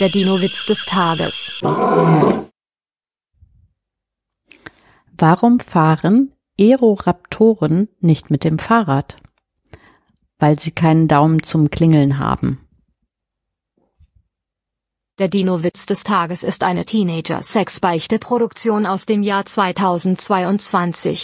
Der Dino-Witz des Tages. Warum fahren Aeroraptoren nicht mit dem Fahrrad? Weil sie keinen Daumen zum Klingeln haben. Der Dino-Witz des Tages ist eine Teenager-Sex-Beichte-Produktion aus dem Jahr 2022.